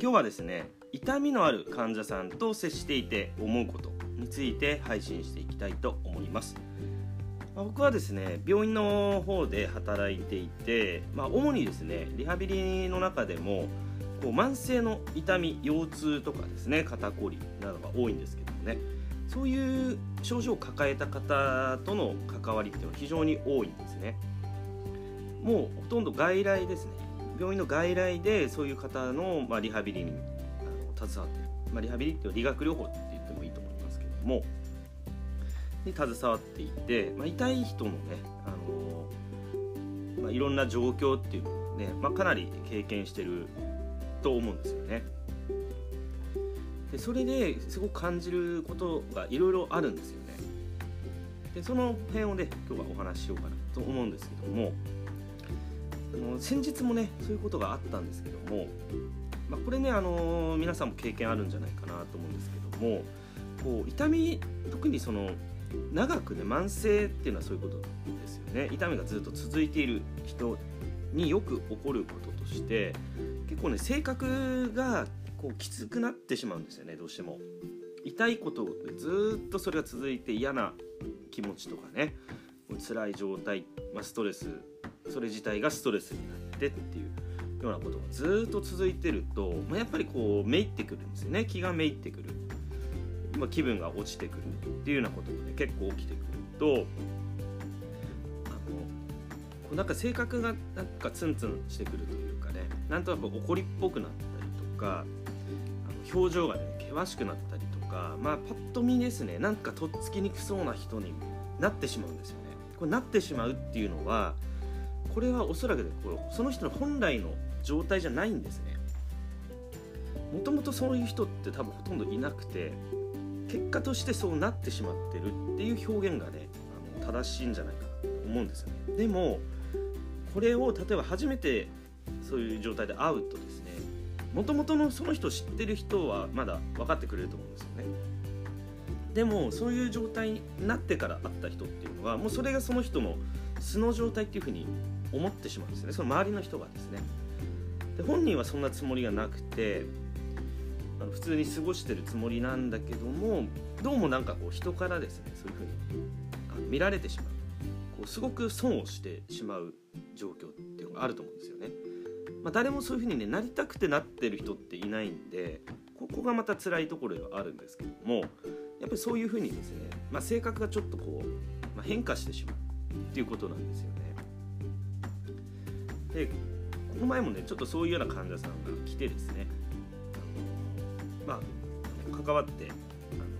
今日はですね痛みのある患者さんと接していて思うことについて配信していきたいと思います。ま僕はですね病院の方で働いていて、まあ、主にですねリハビリの中でもこう慢性の痛み腰痛とかですね肩こりなどが多いんですけどもねそういう症状を抱えた方との関わりっていうのは非常に多いんですね。もうほとんど外来ですね病院の外来でそういう方の、まあ、リハビリにあの携わってる、まあ、リハビリっていう理学療法って言ってもいいと思いますけどもに携わっていて、まあ、痛い人のね、あのまあ、いろんな状況っていうのをね、まあ、かなり経験してると思うんですよね。でそれですごく感じることがいろいろあるんですよね。でその辺をね今日はお話ししようかなと思うんですけどもあの先日もねそういうことがあったんですけども、まあ、これね、あの皆さんも経験あるんじゃないかなと思うんですけどもこう痛み特にその長くね慢性っていうのはそういうことですよね。痛みがずっと続いている人によく起こることとして結構ね性格がこうきつくなってしまうんですよねどうしても。痛いことでずっとそれが続いて嫌な気持ちとかね辛い状態、まあ、ストレスそれ自体がストレスになってっていうようなことがずっと続いてると、まあ、やっぱりこうめいってくるんですよね気がめいってくる、まあ、気分が落ちてくるっていうようなことがね結構起きてくるとあのこうなんか性格がなんかツンツンしてくるというかねなんとなく怒りっぽくなったりとかあの表情がね険しくなったりとかまあパッと見ですねなんかとっつきにくそうな人になってしまうんですよね。これなってしまうっていうのはこれはおそらくこれその人の本来の状態じゃないんですね。もともとそういう人って多分ほとんどいなくて結果としてそうなってしまってるっていう表現がねあの正しいんじゃないかなと思うんですよね。でもこれを例えば初めてそういう状態で会うとですねもともとのその人を知ってる人はまだ分かってくれると思うんですよね。でもそういう状態になってから会った人っていうのはもうそれがその人の素の状態っていうふうに思ってしまうんですね。その周りの人がですね。で本人はそんなつもりがなくてあの普通に過ごしてるつもりなんだけどもどうもなんかこう人からですねそういうふうに見られてしまう。こうすごく損をしてしまう状況っていうのがあると思うんですよね、まあ、誰もそういうふうにねなりたくてなってる人っていないんでここがまた辛いところではあるんですけどもやっぱりそういうふうにですね、まあ、性格がちょっとこう、まあ、変化してしまうっていうことなんですよね。でこの前もねちょっとそういうような患者さんが来てですね。まあ関わって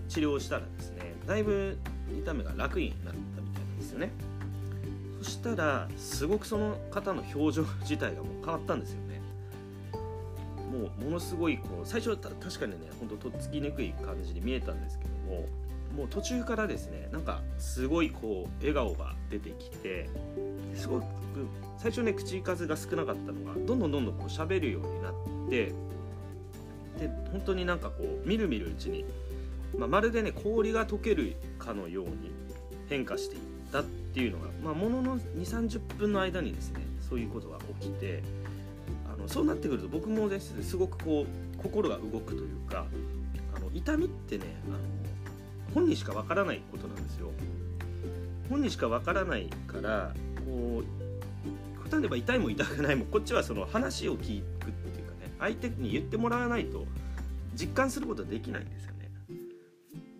治療したらですねだいぶ痛みが楽になったみたいなんですよね。そしたらすごくその方の表情自体がもう変わったんですよね。もうものすごいこう最初は確かにねほんととっつきにくい感じに見えたんですけどももう途中からですねなんかすごいこう笑顔が出てきてすごく最初ね口数が少なかったのがどんどんどんどんこう喋るようになってで本当になんかこうみるみるうちに、まあ、まるでね氷が溶けるかのように変化していったっていうのが、まあ、ものの2 3 0分の間にですねそういうことが起きてあのそうなってくると僕もですねすごくこう心が動くというかあの痛みってねあの本人しかわからないことなんですよ。本人しかわからないからこう例えば痛いも痛くないもこっちはその話を聞くっていうかね相手に言ってもらわないと実感することはできないんですよね。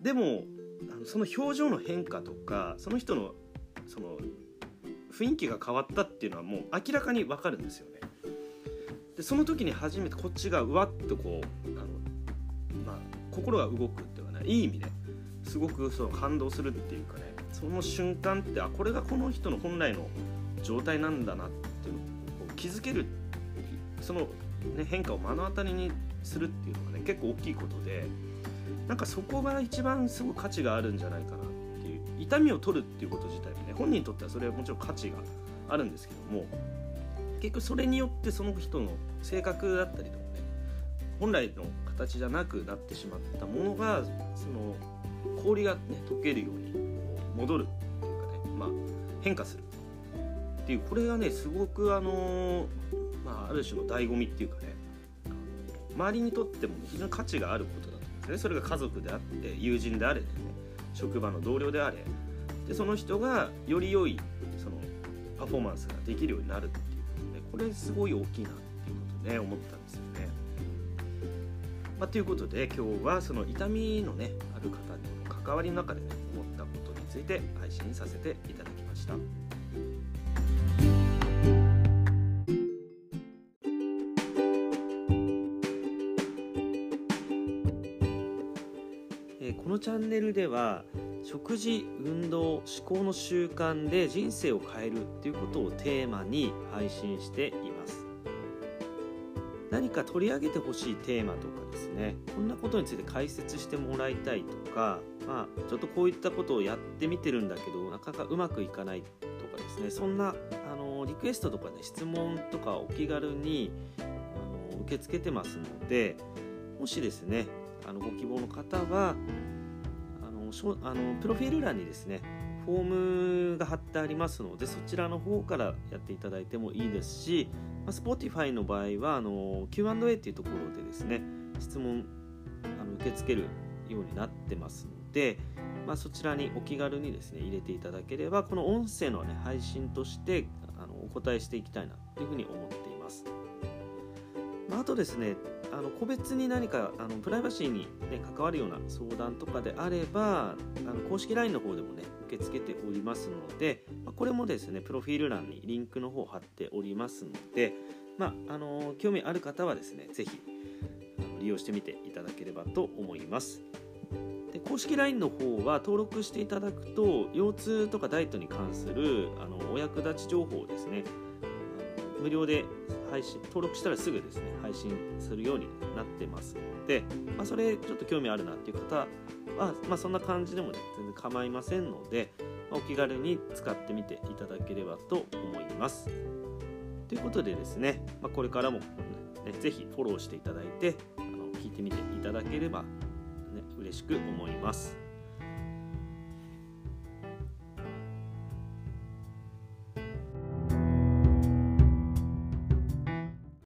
でもあのその表情の変化とかその人のその雰囲気が変わったっていうのはもう明らかに分かるんですよね。でその時に初めてこっちがうわっとこうあの、まあ、心が動くっていうかねいい意味ですごくその感動するっていうかねその瞬間ってあこれがこの人の本来の状態なんだなっていうのを気づけるその、ね、変化を目の当たりにするっていうのがね結構大きいことでなんかそこが一番すごい価値があるんじゃないかなっていう痛みを取るっていうこと自体もね本人にとってはそれはもちろん価値があるんですけども結局それによってその人の性格だったりとかね本来の形じゃなくなってしまったものがその氷が、ね、溶けるように戻るっていうかね、まあ、変化するっていうこれがねすごくあのまあ、ある種の醍醐味っていうかね周りにとっても非常に価値があることだと思うんですねそれが家族であって友人であれ、ね、職場の同僚であれでその人がより良いそのパフォーマンスができるようになるっていうことでこれすごい大きいなっていうこと、ね、思ったんですよね。まあ、ということで今日はその痛みのねある方との関わりの中でね思ったことついて配信させていただきました。このチャンネルでは食事運動思考の習慣で人生を変えるっていうことをテーマに配信しています何か取り上げてほしいテーマとかですね。こんなことについて解説してもらいたいとか、まあ、ちょっとこういったことをやってみてるんだけどなかなかうまくいかないとかですね。そんなあのリクエストとかね質問とかお気軽にあの受け付けてますのでもしですねあのご希望の方はあのあのプロフィール欄にですねフォームが貼ってありますのでそちらの方からやっていただいてもいいですし、まあ、Spotify の場合はあの Q&A っていうところでですね質問あの受け付けるようになってますので、まあ、そちらにお気軽にですね入れていただければこの音声の、ね、配信としてあのお答えしていきたいなというふうに思っています。まあ、あとですねあの個別に何かあのプライバシーに、ね、関わるような相談とかであればあの公式 LINE の方でもね受け付けておりますので、ま、これもですねプロフィール欄にリンクの方を貼っておりますので、まあ、あの興味ある方はですね是非利用してみていただければと思います。で公式 LINE の方は登録していただくと腰痛とかダイエットに関するあのお役立ち情報をですね無料で配信登録したらすぐですね配信するようになってますので、まあ、それちょっと興味あるなっていう方は、まあ、そんな感じでもね全然構いませんので、まあ、お気軽に使ってみていただければと思います。ということでですね、ま、これからも、ね、ぜひフォローしていただいてあの聞いてみていただければ、ね、嬉しく思います。